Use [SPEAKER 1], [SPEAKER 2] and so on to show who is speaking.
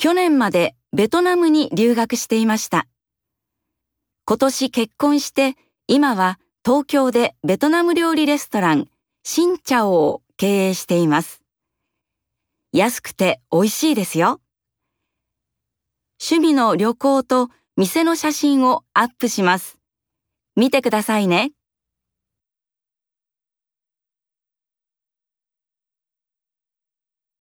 [SPEAKER 1] 去年までベトナムに留学していました。今年結婚して今は東京でベトナム料理レストランシンチャオを経営しています。安くて美味しいですよ。趣味の旅行と店の写真をアップします。見てくださいね。